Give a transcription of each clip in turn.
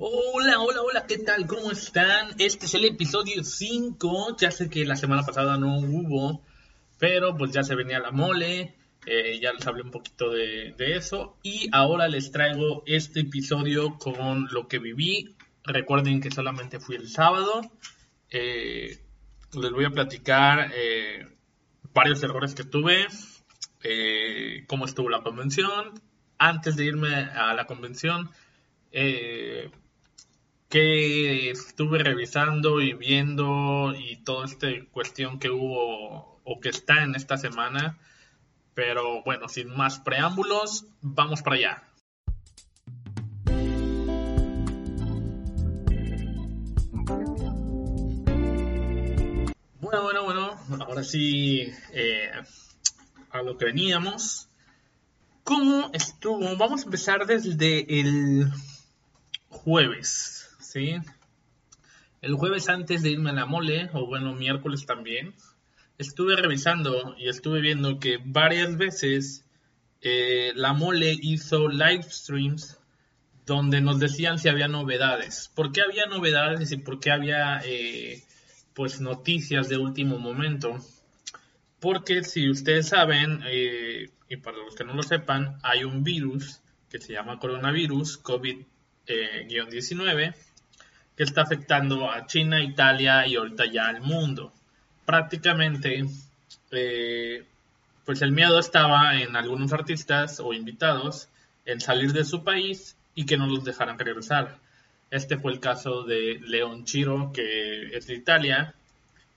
Hola, hola, hola, ¿qué tal? ¿Cómo están? Este es el episodio 5. Ya sé que la semana pasada no hubo, pero pues ya se venía la mole. Eh, ya les hablé un poquito de, eso. Y ahora les traigo este episodio con lo que viví. Recuerden que solamente fui el sábado. Eh, les voy a platicar eh, varios errores que tuve. cómo estuvo la convención. Antes de irme a la convención eh, que estuve revisando y viendo y toda esta cuestión que hubo o que está en esta semana. Pero bueno, sin más preámbulos, vamos para allá. Bueno, bueno, bueno, ahora sí eh, a lo que veníamos. ¿Cómo estuvo? Vamos a empezar desde el jueves. ¿Sí? El jueves antes de irme a la mole, o bueno, miércoles también, estuve revisando y estuve viendo que varias veces eh, la mole hizo live streams donde nos decían si había novedades. ¿Por qué había novedades y por qué había eh, pues noticias de último momento? Porque si ustedes saben, eh, y para los que no lo sepan, hay un virus que se llama coronavirus, COVID-19, que está afectando a China, Italia y ahorita ya al mundo. Prácticamente, eh, pues el miedo estaba en algunos artistas o invitados en salir de su país y que no los dejaran regresar. Este fue el caso de León Chiro, que es de Italia,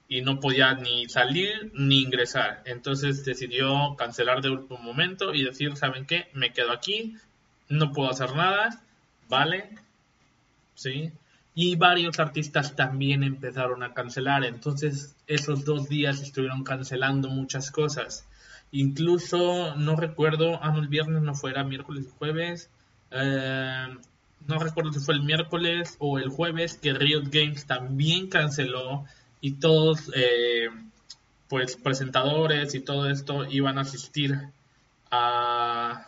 y no podía ni salir ni ingresar. Entonces decidió cancelar de último momento y decir, ¿saben qué? Me quedo aquí, no puedo hacer nada, ¿vale? ¿Sí? Y varios artistas también empezaron a cancelar. Entonces esos dos días estuvieron cancelando muchas cosas. Incluso no recuerdo, ah, no, el viernes no fuera, miércoles y jueves. Eh, no recuerdo si fue el miércoles o el jueves que Riot Games también canceló y todos, eh, pues presentadores y todo esto iban a asistir a,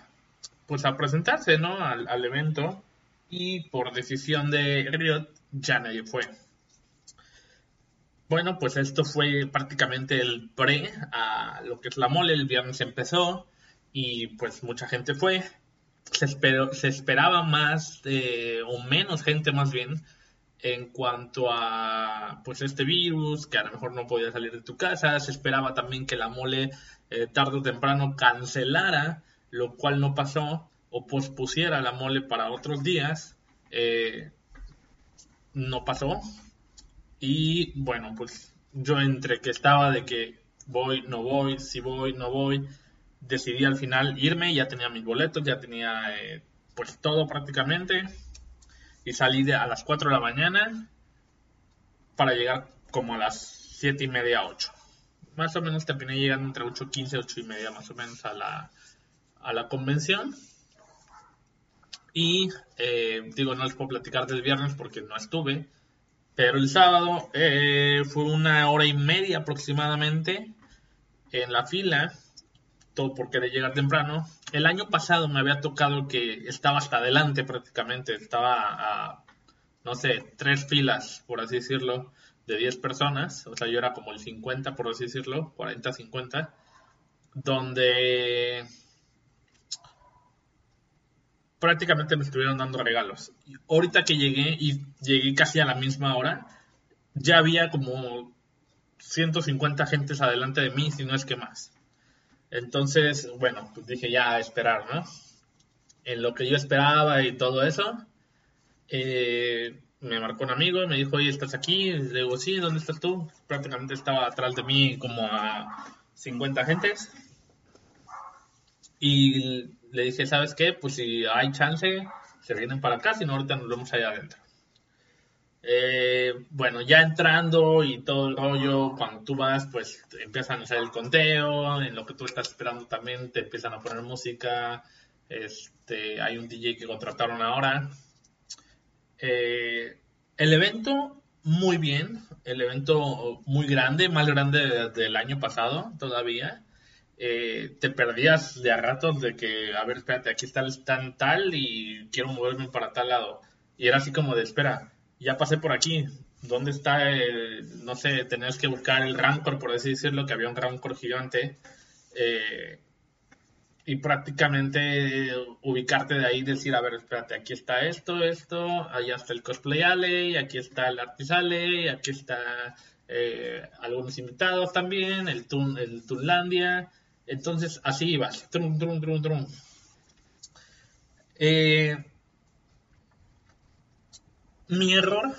pues a presentarse, ¿no? Al, al evento y por decisión de Riot ya nadie fue. Bueno, pues esto fue prácticamente el pre a lo que es la mole. El viernes empezó y pues mucha gente fue. Se, se esperaba más o menos gente más bien en cuanto a pues este virus, que a lo mejor no podía salir de tu casa. Se esperaba también que la mole eh, tarde o temprano cancelara, lo cual no pasó o pospusiera la mole para otros días, eh, no pasó. Y bueno, pues yo entre que estaba de que voy, no voy, si voy, no voy, decidí al final irme, ya tenía mis boletos, ya tenía eh, pues todo prácticamente. Y salí de, a las 4 de la mañana para llegar como a las 7 y media, 8. Más o menos terminé llegando entre 8 y 15, 8 y media más o menos a la, a la convención. Y eh, digo, no les puedo platicar del viernes porque no estuve. Pero el sábado eh, fue una hora y media aproximadamente en la fila. Todo porque de llegar temprano. El año pasado me había tocado que estaba hasta adelante prácticamente. Estaba a, no sé, tres filas, por así decirlo, de 10 personas. O sea, yo era como el 50, por así decirlo, 40-50. Donde prácticamente me estuvieron dando regalos. ahorita que llegué y llegué casi a la misma hora, ya había como 150 gentes adelante de mí, si no es que más. Entonces, bueno, pues dije ya a esperar, ¿no? En lo que yo esperaba y todo eso, eh, me marcó un amigo y me dijo, oye, ¿estás aquí? Le digo, sí, ¿dónde estás tú? Prácticamente estaba atrás de mí como a 50 gentes. Y le dije, ¿sabes qué? Pues si hay chance, se vienen para acá, si no, ahorita nos vemos allá adentro. Eh, bueno, ya entrando y todo el rollo, cuando tú vas, pues empiezan a hacer el conteo, en lo que tú estás esperando también te empiezan a poner música, este, hay un DJ que contrataron ahora. Eh, el evento, muy bien, el evento muy grande, más grande del año pasado todavía. Eh, te perdías de a ratos de que, a ver, espérate, aquí está el stand tal y quiero moverme para tal lado. Y era así como de, espera, ya pasé por aquí. ¿Dónde está el, no sé, tenías que buscar el Rancor, por así decirlo, que había un Rancor gigante. Eh, y prácticamente ubicarte de ahí y decir, a ver, espérate, aquí está esto, esto, allá está el Cosplay Alley, aquí está el Artis Alley, aquí está eh, algunos invitados también, el, Tun, el Tunlandia. Entonces, así ibas, trum, trum, trum, trum. Eh, mi error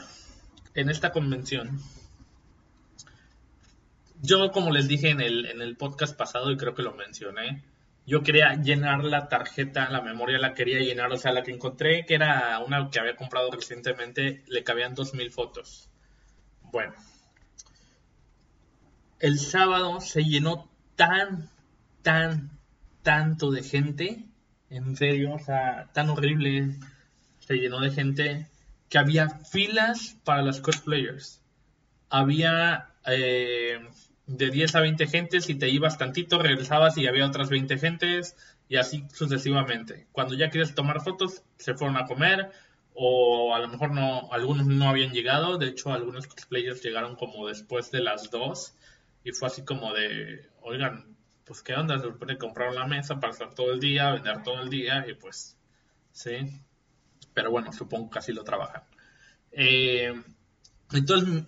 en esta convención, yo como les dije en el, en el podcast pasado y creo que lo mencioné, yo quería llenar la tarjeta, la memoria la quería llenar, o sea, la que encontré, que era una que había comprado recientemente, le cabían 2.000 fotos. Bueno, el sábado se llenó tan, tan, tanto de gente, en serio, o sea, tan horrible, se llenó de gente que había filas para los cosplayers. Había eh, de 10 a 20 gentes y te ibas tantito, regresabas y había otras 20 gentes y así sucesivamente. Cuando ya quieres tomar fotos, se fueron a comer o a lo mejor no, algunos no habían llegado. De hecho, algunos cosplayers llegaron como después de las 2 y fue así como de, oigan, pues qué onda, se supone que compraron la mesa para estar todo el día, vender todo el día y pues, sí. Pero bueno, supongo que así lo trabajan. Eh, entonces,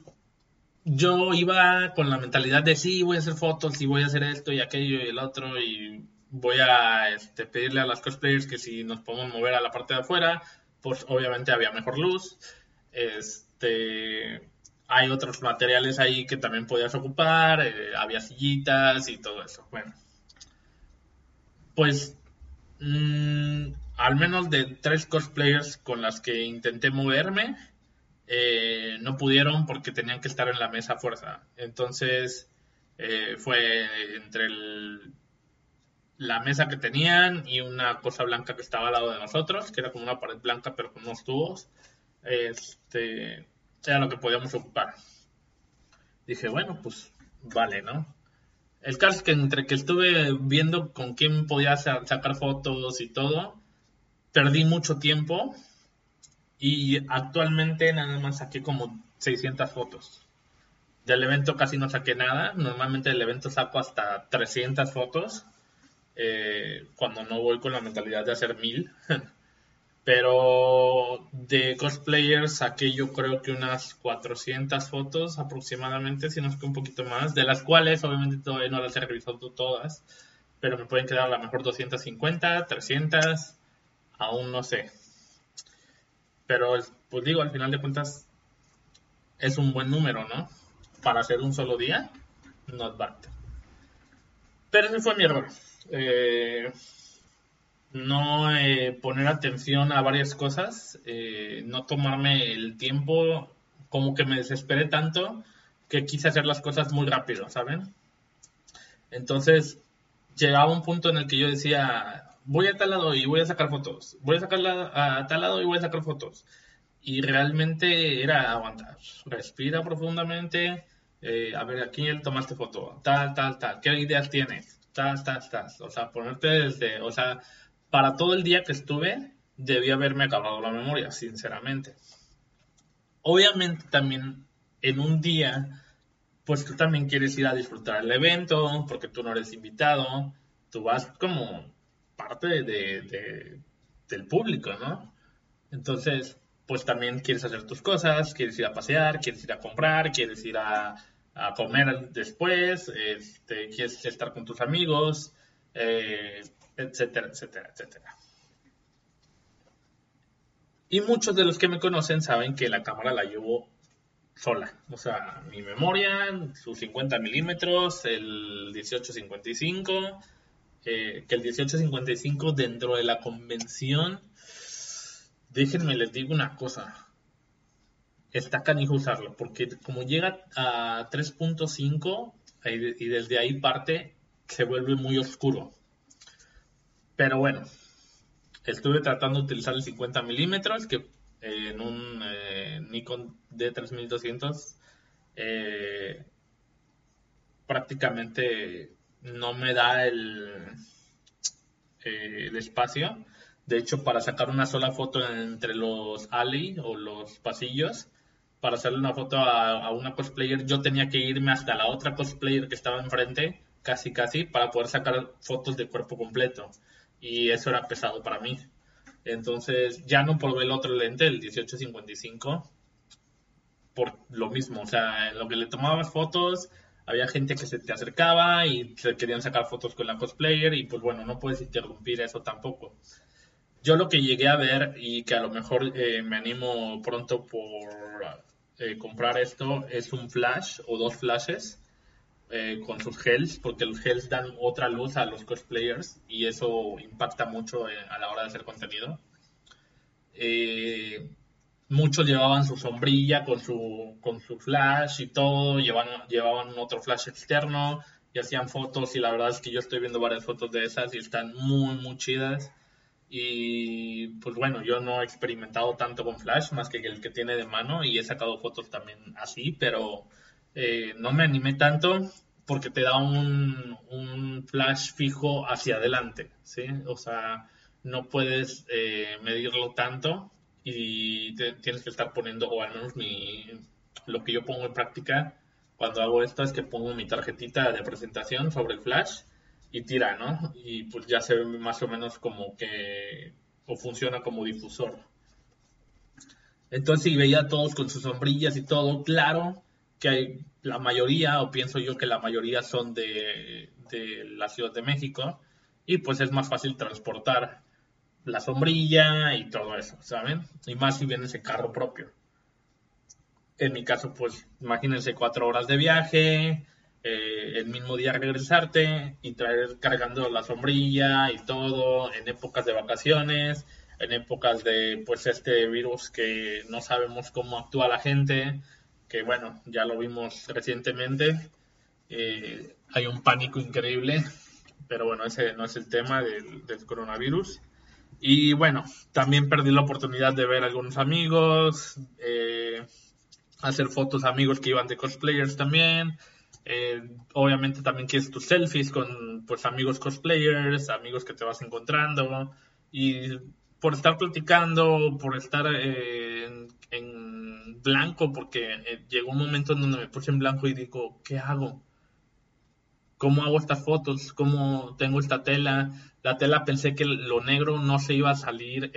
yo iba con la mentalidad de sí, voy a hacer fotos y voy a hacer esto y aquello y el otro y voy a este, pedirle a las cosplayers que si nos podemos mover a la parte de afuera, pues obviamente había mejor luz. Este, hay otros materiales ahí que también podías ocupar, eh, había sillitas y todo eso. Bueno, pues mm, al menos de tres cosplayers con las que intenté moverme, eh, no pudieron porque tenían que estar en la mesa a fuerza. Entonces eh, fue entre la mesa que tenían y una cosa blanca que estaba al lado de nosotros, que era como una pared blanca pero con unos tubos. Este era lo que podíamos ocupar. Dije, bueno, pues vale, ¿no? El caso es que entre que estuve viendo con quién podía sacar fotos y todo, perdí mucho tiempo y actualmente nada más saqué como 600 fotos. Del evento casi no saqué nada. Normalmente del evento saco hasta 300 fotos. Eh, cuando no voy con la mentalidad de hacer mil. Pero de cosplayers saqué yo creo que unas 400 fotos aproximadamente, si no es que un poquito más, de las cuales obviamente todavía no las he revisado todas, pero me pueden quedar a lo mejor 250, 300, aún no sé. Pero, pues digo, al final de cuentas, es un buen número, ¿no? Para hacer un solo día, not bad. Pero ese fue mi error. Eh, no eh, poner atención a varias cosas, eh, no tomarme el tiempo, como que me desesperé tanto que quise hacer las cosas muy rápido, ¿saben? Entonces, llegaba un punto en el que yo decía, voy a tal lado y voy a sacar fotos, voy a sacar a tal lado y voy a sacar fotos. Y realmente era aguantar, respira profundamente, eh, a ver, aquí tomaste foto, tal, tal, tal, ¿qué ideas tienes? Tal, tal, tal. O sea, ponerte desde, o sea, para todo el día que estuve, debía haberme acabado la memoria, sinceramente. Obviamente también en un día, pues tú también quieres ir a disfrutar el evento, porque tú no eres invitado, tú vas como parte de, del público, ¿no? Entonces, pues también quieres hacer tus cosas, quieres ir a pasear, quieres ir a comprar, quieres ir a, comer después, este, quieres estar con tus amigos, eh, etcétera, etcétera, etcétera. Y muchos de los que me conocen saben que la cámara la llevo sola. O sea, mi memoria, sus 50 milímetros, el 1855 que el 1855 dentro de la convención, déjenme les digo una cosa, está canijo usarlo, porque como llega a 3.5 y desde ahí parte, se vuelve muy oscuro. Pero bueno, estuve tratando de utilizar el 50 milímetros, que en un eh, Nikon D3200 eh, prácticamente no me da el, eh, el espacio. De hecho, para sacar una sola foto entre los alley o los pasillos, para hacerle una foto a, una cosplayer, yo tenía que irme hasta la otra cosplayer que estaba enfrente, casi casi, para poder sacar fotos de cuerpo completo. Y eso era pesado para mí. Entonces ya no probé el otro lente, el 1855, por lo mismo. O sea, en lo que le tomabas fotos, había gente que se te acercaba y se querían sacar fotos con la cosplayer y pues bueno, no puedes interrumpir eso tampoco. Yo lo que llegué a ver y que a lo mejor eh, me animo pronto por eh, comprar esto es un flash o dos flashes eh, con sus gels, porque los gels dan otra luz a los cosplayers y eso impacta mucho eh, a la hora de hacer contenido. muchos llevaban su sombrilla con su, con su flash y todo, llevaban, llevaban otro flash externo y hacían fotos y la verdad es que yo estoy viendo varias fotos de esas y están muy, muy chidas. Y pues bueno, yo no he experimentado tanto con Flash más que el que tiene de mano y he sacado fotos también así, pero eh, no me animé tanto porque te da un, flash fijo hacia adelante, ¿sí? O sea, no puedes eh, medirlo tanto y tienes que estar poniendo, o al menos mi, lo que yo pongo en práctica cuando hago esto es que pongo mi tarjetita de presentación sobre el flash y tira, ¿no? Y pues ya se ve más o menos como que o funciona como difusor. Entonces, si veía a todos con sus sombrillas y todo, claro que hay la mayoría, o pienso yo que la mayoría son de, de la Ciudad de México, y pues es más fácil transportar la sombrilla y todo eso, ¿saben? Y más si viene ese carro propio. En mi caso, pues imagínense cuatro horas de viaje, eh, el mismo día regresarte y traer cargando la sombrilla y todo en épocas de vacaciones, en épocas de pues este virus que no sabemos cómo actúa la gente, que bueno, ya lo vimos recientemente, eh, hay un pánico increíble, pero bueno, ese no es el tema del, coronavirus. Y bueno, también perdí la oportunidad de ver a algunos amigos, eh, hacer fotos amigos que iban de cosplayers también, eh, obviamente también quieres tus selfies con pues amigos cosplayers, amigos que te vas encontrando y por estar platicando, por estar blanco, porque eh, llegó un momento en donde me puse en blanco y digo, ¿qué hago? ¿Cómo hago estas fotos? ¿Cómo tengo esta tela? La tela pensé que lo negro no se iba a salir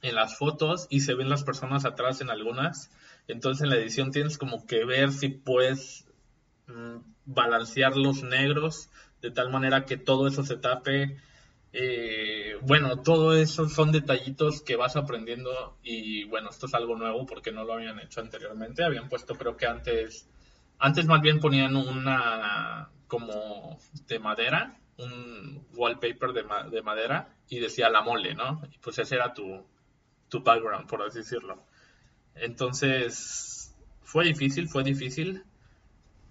en las fotos y se ven las personas atrás en algunas entonces en la edición tienes como que ver si puedes mm, balancear los negros de tal manera que todo eso se tape. Eh, bueno, todo eso son detallitos que vas aprendiendo y bueno, esto es algo nuevo porque no lo habían hecho anteriormente. Habían puesto creo que antes, antes más bien ponían una como de madera, un wallpaper de, de madera y decía la mole, ¿no? Y pues ese era tu, tu background, por así decirlo. Entonces, fue difícil, fue difícil.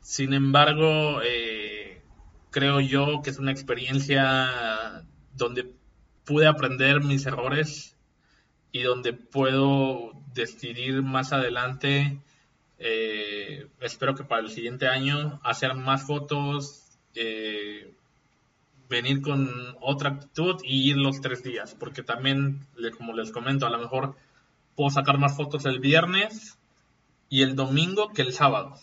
Sin embargo, eh, creo yo que es una experiencia donde pude aprender mis errores y donde puedo decidir más adelante, eh, espero que para el siguiente año, hacer más fotos, eh, venir con otra actitud y ir los tres días, porque también, como les comento, a lo mejor puedo sacar más fotos el viernes y el domingo que el sábado.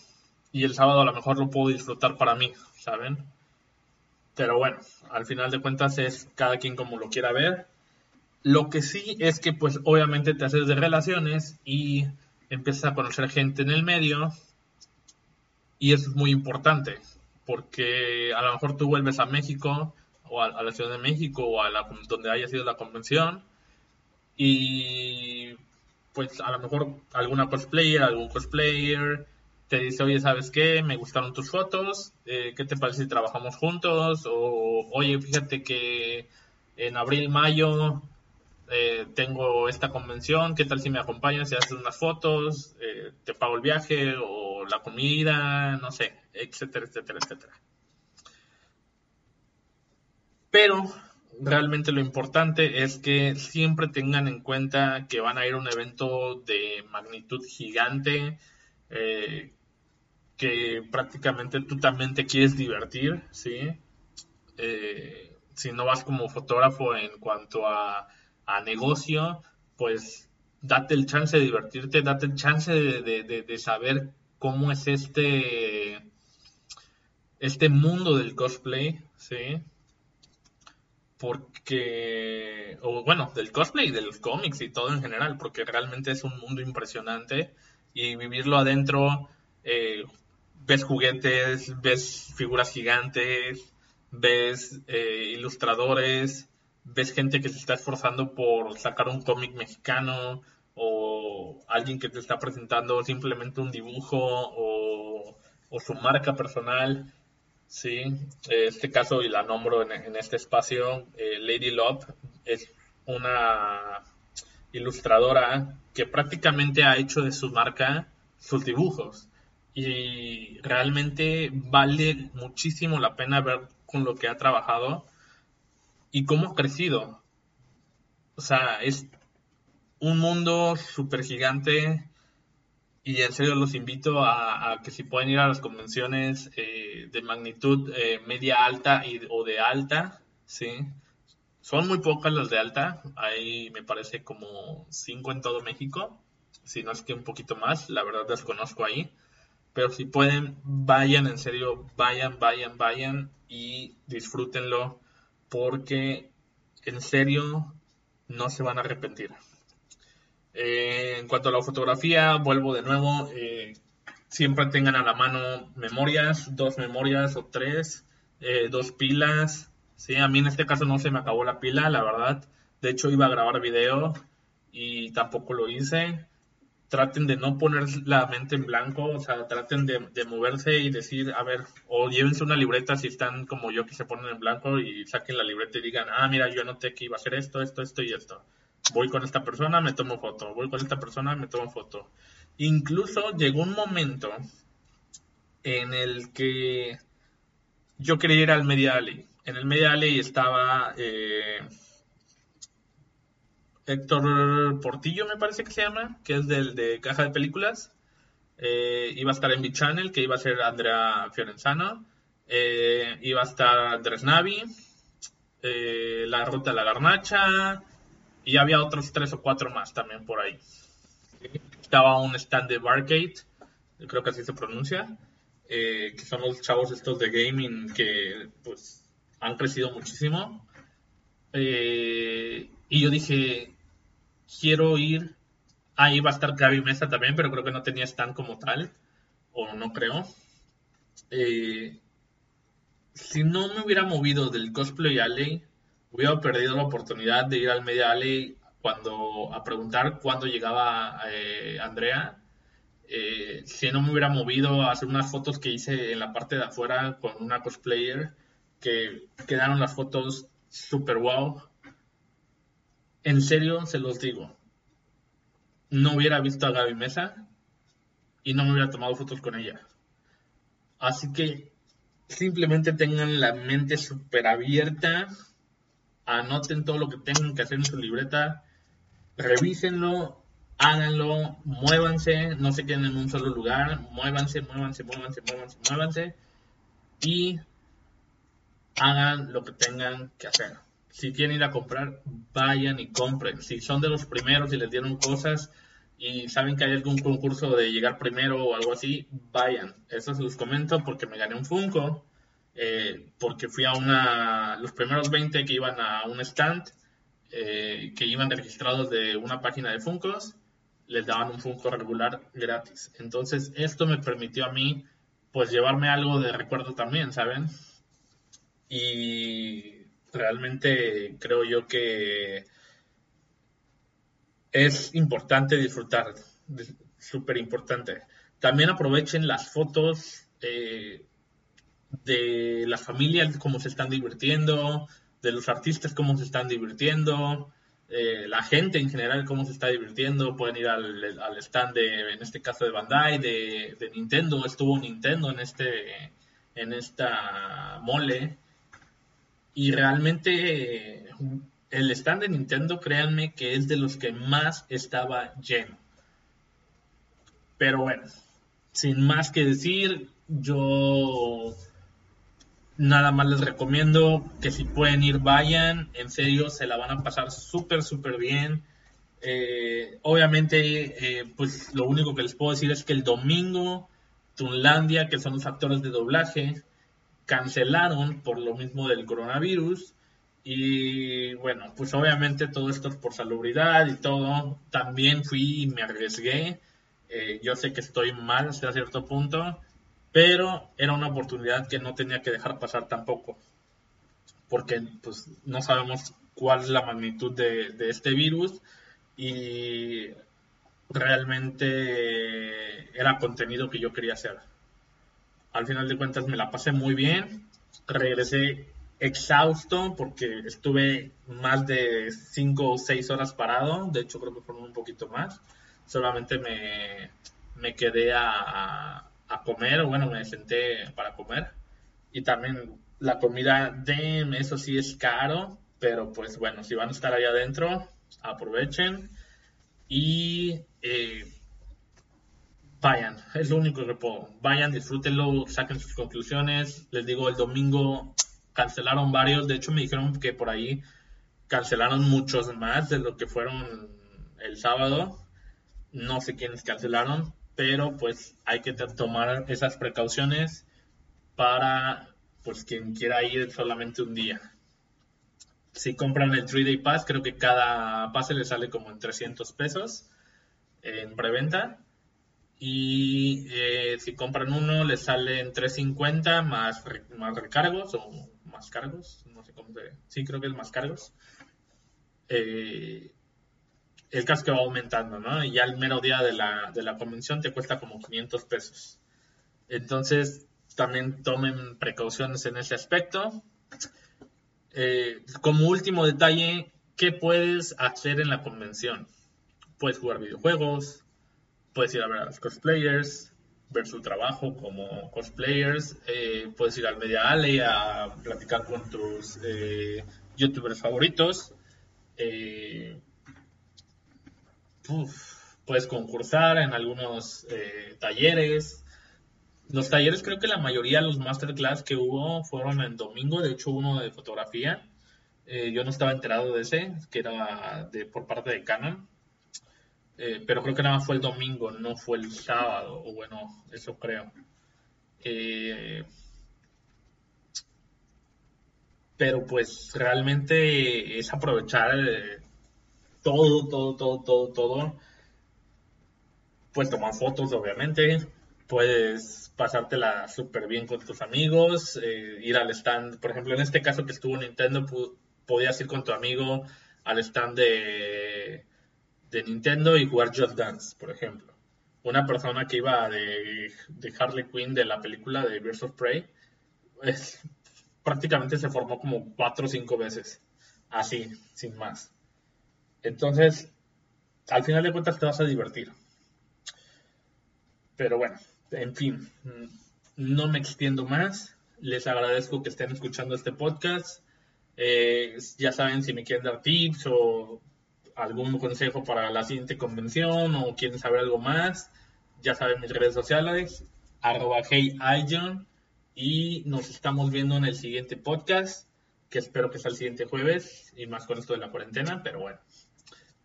Y el sábado a lo mejor lo puedo disfrutar para mí, ¿saben? Pero bueno, al final de cuentas es cada quien como lo quiera ver. Lo que sí es que pues obviamente te haces de relaciones y empiezas a conocer gente en el medio y eso es muy importante porque a lo mejor tú vuelves a México o a, la Ciudad de México o a la, donde haya sido la convención y pues a lo mejor alguna cosplayer, algún cosplayer te dice, oye, ¿sabes qué? Me gustaron tus fotos, eh, ¿qué te parece si trabajamos juntos? O, oye, fíjate que en abril, mayo eh, tengo esta convención, ¿qué tal si me acompañas y haces unas fotos? Eh, te pago el viaje o la comida, no sé, etcétera, etcétera, etcétera. Pero realmente lo importante es que siempre tengan en cuenta que van a ir a un evento de magnitud gigante, que prácticamente tú también te quieres divertir, ¿sí? si no vas como fotógrafo en cuanto a a negocio, pues date el chance de divertirte, date el chance de, saber cómo es este, este mundo del cosplay, ¿sí? Porque, o bueno, del cosplay de los cómics y todo en general, porque realmente es un mundo impresionante y vivirlo adentro, eh, ves juguetes, ves figuras gigantes, ves eh, ilustradores, ves gente que se está esforzando por sacar un cómic mexicano o alguien que te está presentando simplemente un dibujo o, su marca personal. Sí, este caso y la nombro en, este espacio, eh, Lady Love es una ilustradora que prácticamente ha hecho de su marca sus dibujos y realmente vale muchísimo la pena ver con lo que ha trabajado y cómo ha crecido. O sea, es un mundo súper gigante y en serio los invito a, que si pueden ir a las convenciones eh, de magnitud eh, media alta y, o de alta, ¿sí? Son muy pocas las de alta, hay me parece como cinco en todo México, si no es que un poquito más, la verdad desconozco ahí, pero si pueden, vayan, en serio, vayan, vayan, vayan y disfrútenlo porque en serio no se van a arrepentir. Eh, en cuanto a la fotografía, vuelvo de nuevo, eh, siempre tengan a la mano memorias, dos memorias o tres, eh, dos pilas. Sí, a mí en este caso no se me acabó la pila, la verdad. De hecho iba a grabar video y tampoco lo hice traten de no poner la mente en blanco, o sea, traten de, moverse y decir, a ver, o llévense una libreta si están como yo que se ponen en blanco y saquen la libreta y digan, ah, mira, yo anoté que iba a hacer esto, esto, esto y esto. Voy con esta persona, me tomo foto. Voy con esta persona, me tomo foto. Incluso llegó un momento en el que yo quería ir al Media Alley. En el Media Alley estaba eh, Héctor Portillo, me parece que se llama, que es del de Caja de Películas. Eh, iba a estar en B-Channel, que iba a ser Andrea Fiorenzano. Eh, iba a estar Andrés Navi. Eh, la Ruta de la Garnacha. Y había otros tres o cuatro más también por ahí. Estaba un stand de Barcade, creo que así se pronuncia. que son los chavos estos de gaming que pues han crecido muchísimo. y yo dije, quiero ir. Ahí va a estar Gaby Mesa también, pero creo que no tenía stand como tal, o no creo. Eh, si no me hubiera movido del cosplay alley, hubiera perdido la oportunidad de ir al Media Alley cuando, a preguntar cuándo llegaba eh, Andrea. Eh, si no me hubiera movido a hacer unas fotos que hice en la parte de afuera con una cosplayer, que quedaron las fotos super wow en serio se los digo, no hubiera visto a Gaby Mesa y no me hubiera tomado fotos con ella. Así que simplemente tengan la mente súper abierta, anoten todo lo que tengan que hacer en su libreta, revísenlo, háganlo, muévanse, no se queden en un solo lugar, muévanse, muévanse, muévanse, muévanse, muévanse y hagan lo que tengan que hacer si quieren ir a comprar, vayan y compren. Si son de los primeros y les dieron cosas y saben que hay algún concurso de llegar primero o algo así, vayan. Eso se los comento porque me gané un Funko, eh, porque fui a una, los primeros 20 que iban a un stand, eh, que iban registrados de una página de Funkos, les daban un Funko regular gratis. Entonces, esto me permitió a mí, pues, llevarme algo de recuerdo también, ¿saben? Y realmente creo yo que es importante disfrutar, súper importante. También aprovechen las fotos eh, de las familias, cómo se están divirtiendo, de los artistas, cómo se están divirtiendo. eh, la gente en general cómo se está divirtiendo, pueden ir al, stand de, en este caso de Bandai, de, de, Nintendo, estuvo Nintendo en este, en esta mole, y realmente el stand de Nintendo, créanme que es de los que más estaba lleno. Pero bueno, sin más que decir, yo Nada más les recomiendo que si pueden ir, vayan. En serio, se la van a pasar súper, súper bien. Eh, obviamente, eh, pues lo único que les puedo decir es que el domingo, Tunlandia, que son los actores de doblaje, cancelaron por lo mismo del coronavirus. Y bueno, pues obviamente todo esto es por salubridad y todo. También fui y me arriesgué. Eh, yo sé que estoy mal hasta cierto punto pero era una oportunidad que no tenía que dejar pasar tampoco, porque pues no sabemos cuál es la magnitud de, este virus y realmente era contenido que yo quería hacer. Al final de cuentas me la pasé muy bien, regresé exhausto porque estuve más de 5 o 6 horas parado, de hecho creo que fueron un poquito más, solamente me, me quedé a, a comer, bueno, me senté para comer. Y también la comida de eso sí es caro, pero pues bueno, si van a estar ahí adentro, aprovechen. Y eh, vayan, es lo único que puedo. Vayan, disfrútenlo, saquen sus conclusiones. Les digo, el domingo cancelaron varios, de hecho me dijeron que por ahí cancelaron muchos más de lo que fueron el sábado. No sé quiénes cancelaron, pero pues hay que tomar esas precauciones para pues quien quiera ir solamente un día. Si compran el 3 Day Pass, creo que cada pase le sale como en 300 pesos en preventa. Y eh, si compran uno, le sale en 350 más, más recargos o más cargos. No sé cómo se. Sí, creo que es más cargos. Eh, el caso que va aumentando, ¿no? Y ya el mero día de la, de la convención te cuesta como 500 pesos. Entonces, también tomen precauciones en ese aspecto. Eh, como último detalle, ¿qué puedes hacer en la convención? Puedes jugar videojuegos, puedes ir a ver a los cosplayers, ver su trabajo como cosplayers, eh, puedes ir al Media Alley a platicar con tus eh, youtubers favoritos. Eh, puedes concursar en algunos eh, talleres. Los talleres creo que la mayoría de los masterclass que hubo fueron en domingo, de hecho uno de fotografía. Yo no estaba enterado de ese, que era de, por parte de Canon. Eh, pero creo que nada más fue el domingo, no fue el sábado, o bueno, eso creo. pero pues realmente es aprovechar todo, todo, todo, todo, todo. Puedes tomar fotos, obviamente. Puedes pasártela súper bien con tus amigos, eh, ir al stand. Por ejemplo, en este caso que estuvo Nintendo, podías ir con tu amigo al stand de, de Nintendo y jugar Just Dance, por ejemplo. Una persona que iba de, Harley Quinn de la película de Birds of Prey, prácticamente se formó como cuatro o cinco veces. Así, sin más. Entonces, al final de cuentas te vas a divertir. Pero bueno, en fin, no me extiendo más. Les agradezco que estén escuchando este podcast. Eh, ya saben si me quieren dar tips o algún consejo para la siguiente convención o quieren saber algo más. Ya saben mis redes sociales, arroba y nos estamos viendo en el siguiente podcast, que espero que sea el siguiente jueves y más con esto de la cuarentena, pero bueno.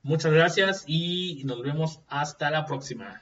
Muchas gracias y nos vemos hasta la próxima.